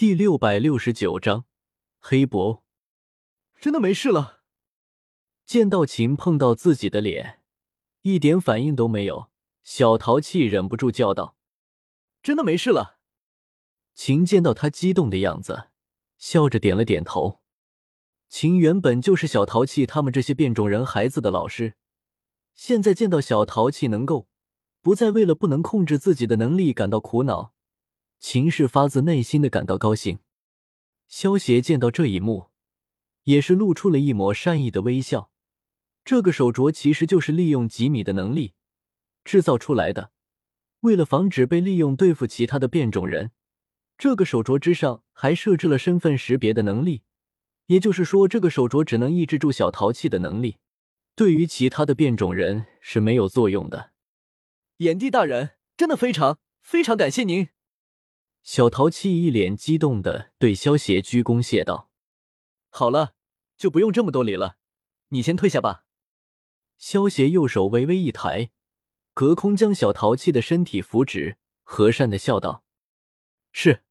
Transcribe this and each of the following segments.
第六百六十九章黑博，真的没事了。见到秦碰到自己的脸，一点反应都没有，小淘气忍不住叫道：“真的没事了。”秦见到他激动的样子，笑着点了点头。秦原本就是小淘气他们这些变种人孩子的老师，现在见到小淘气能够不再为了不能控制自己的能力感到苦恼。秦氏发自内心的感到高兴。萧协见到这一幕，也是露出了一抹善意的微笑。这个手镯其实就是利用吉米的能力制造出来的。为了防止被利用对付其他的变种人，这个手镯之上还设置了身份识别的能力。也就是说，这个手镯只能抑制住小淘气的能力，对于其他的变种人是没有作用的。炎帝大人，真的非常非常感谢您。小淘气一脸激动的对萧邪鞠躬谢道：“好了，就不用这么多礼了，你先退下吧。”萧邪右手微微一抬，隔空将小淘气的身体扶直，和善的笑道：“是。”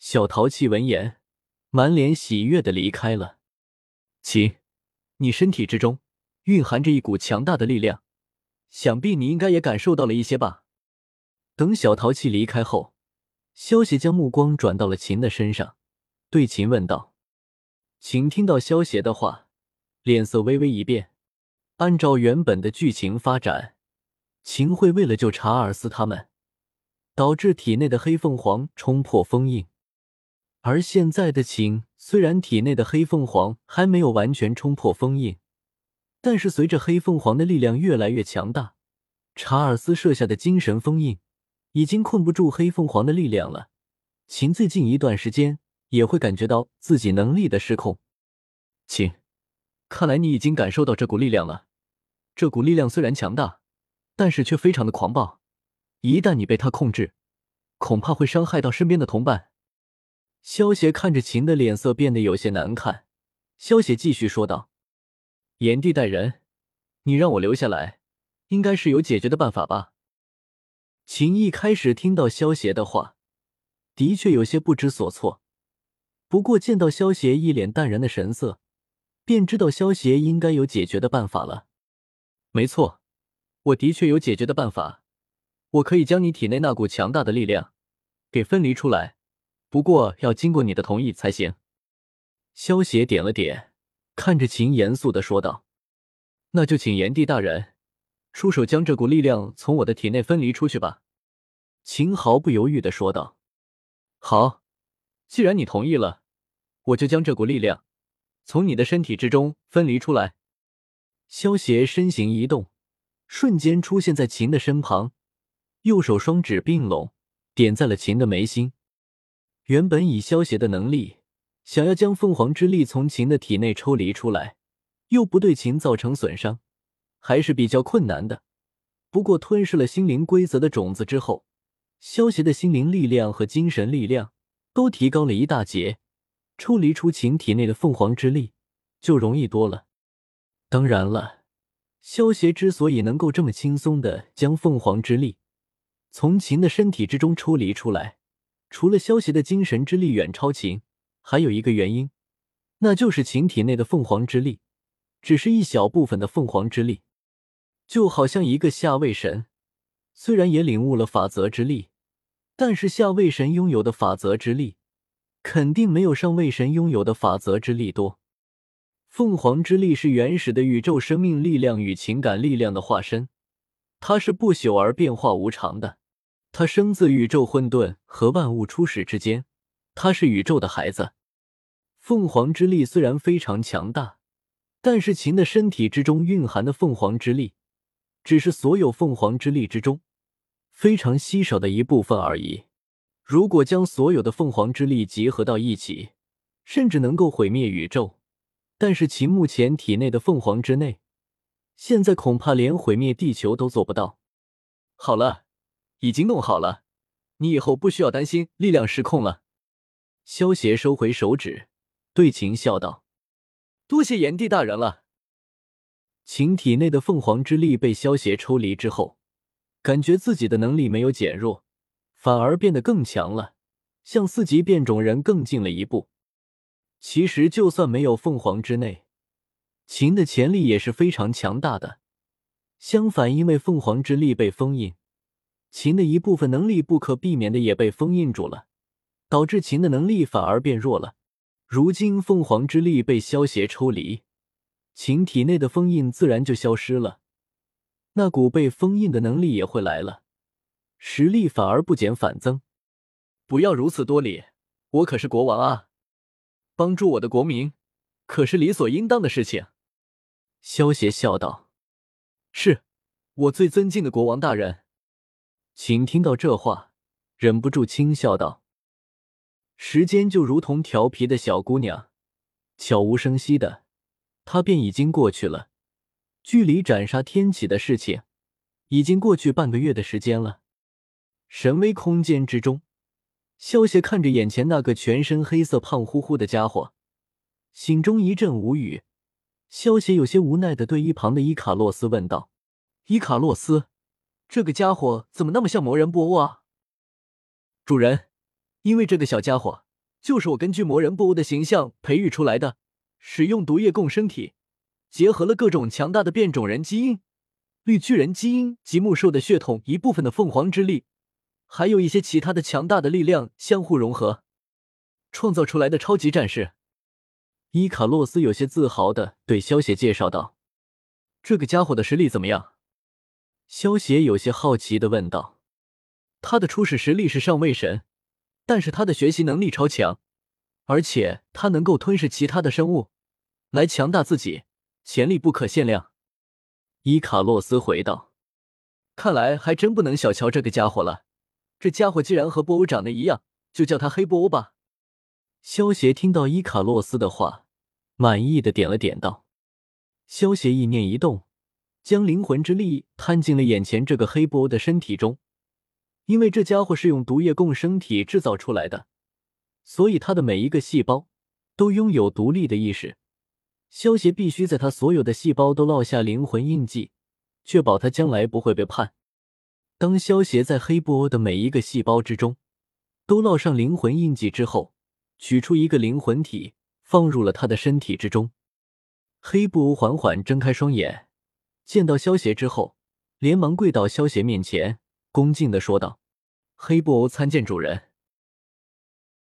小淘气闻言，满脸喜悦的离开了。秦，你身体之中蕴含着一股强大的力量，想必你应该也感受到了一些吧？等小淘气离开后。萧协将目光转到了秦的身上，对秦问道：“秦听到萧协的话，脸色微微一变。按照原本的剧情发展，秦会为了救查尔斯他们，导致体内的黑凤凰冲破封印。而现在的秦，虽然体内的黑凤凰还没有完全冲破封印，但是随着黑凤凰的力量越来越强大，查尔斯设下的精神封印。”已经困不住黑凤凰的力量了。秦最近一段时间也会感觉到自己能力的失控。秦，看来你已经感受到这股力量了。这股力量虽然强大，但是却非常的狂暴。一旦你被他控制，恐怕会伤害到身边的同伴。萧邪看着秦的脸色变得有些难看，萧邪继续说道：“炎帝带人，你让我留下来，应该是有解决的办法吧？”秦一开始听到萧协的话，的确有些不知所措。不过见到萧协一脸淡然的神色，便知道萧协应该有解决的办法了。没错，我的确有解决的办法。我可以将你体内那股强大的力量给分离出来，不过要经过你的同意才行。萧协点了点，看着秦严肃的说道：“那就请炎帝大人。”出手将这股力量从我的体内分离出去吧，秦毫不犹豫的说道。好，既然你同意了，我就将这股力量从你的身体之中分离出来。萧邪身形一动，瞬间出现在秦的身旁，右手双指并拢，点在了秦的眉心。原本以萧邪的能力，想要将凤凰之力从秦的体内抽离出来，又不对秦造成损伤。还是比较困难的，不过吞噬了心灵规则的种子之后，萧协的心灵力量和精神力量都提高了一大截，抽离出秦体内的凤凰之力就容易多了。当然了，萧协之所以能够这么轻松的将凤凰之力从秦的身体之中抽离出来，除了萧协的精神之力远超秦，还有一个原因，那就是秦体内的凤凰之力只是一小部分的凤凰之力。就好像一个下位神，虽然也领悟了法则之力，但是下位神拥有的法则之力，肯定没有上位神拥有的法则之力多。凤凰之力是原始的宇宙生命力量与情感力量的化身，它是不朽而变化无常的，它生自宇宙混沌和万物初始之间，它是宇宙的孩子。凤凰之力虽然非常强大，但是秦的身体之中蕴含的凤凰之力。只是所有凤凰之力之中非常稀少的一部分而已。如果将所有的凤凰之力集合到一起，甚至能够毁灭宇宙。但是其目前体内的凤凰之内，现在恐怕连毁灭地球都做不到。好了，已经弄好了，你以后不需要担心力量失控了。萧协收回手指，对秦笑道：“多谢炎帝大人了。”秦体内的凤凰之力被萧协抽离之后，感觉自己的能力没有减弱，反而变得更强了。向四级变种人更近了一步。其实，就算没有凤凰之内，秦的潜力也是非常强大的。相反，因为凤凰之力被封印，秦的一部分能力不可避免的也被封印住了，导致秦的能力反而变弱了。如今凤凰之力被萧协抽离，秦体内的封印自然就消失了，那股被封印的能力也会来了，实力反而不减反增。不要如此多礼，我可是国王啊！帮助我的国民，可是理所应当的事情。萧协笑道：“是我最尊敬的国王大人。”秦听到这话，忍不住轻笑道：“时间就如同调皮的小姑娘，悄无声息的，他便已经过去了。距离斩杀天启的事情，已经过去半个月的时间了。神威空间之中。”萧协看着眼前那个全身黑色、胖乎乎的家伙，心中一阵无语。萧协有些无奈的对一旁的伊卡洛斯问道：“伊卡洛斯，这个家伙怎么那么像魔人布欧啊？”主人，因为这个小家伙就是我根据魔人布欧的形象培育出来的，使用毒液共生体，结合了各种强大的变种人基因、绿巨人基因及木兽的血统一部分的凤凰之力。还有一些其他的强大的力量相互融合，创造出来的超级战士。伊卡洛斯有些自豪的对萧协介绍道：“这个家伙的实力怎么样？”萧协有些好奇的问道：“他的初始实力是上位神，但是他的学习能力超强，而且他能够吞噬其他的生物，来强大自己，潜力不可限量。”伊卡洛斯回道：“看来还真不能小瞧这个家伙了。”这家伙既然和波欧长得一样，就叫他黑波欧吧。萧协听到伊卡洛斯的话，满意的点了点道。萧协意念一动，将灵魂之力摊进了眼前这个黑波欧的身体中。因为这家伙是用毒液共生体制造出来的，所以他的每一个细胞都拥有独立的意识。萧协必须在他所有的细胞都烙下灵魂印记，确保他将来不会被判。当萧协在黑布欧的每一个细胞之中都烙上灵魂印记之后，取出一个灵魂体放入了他的身体之中。黑布欧缓缓睁开双眼，见到萧协之后，连忙跪到萧协面前，恭敬的说道：“黑布欧参见主人。”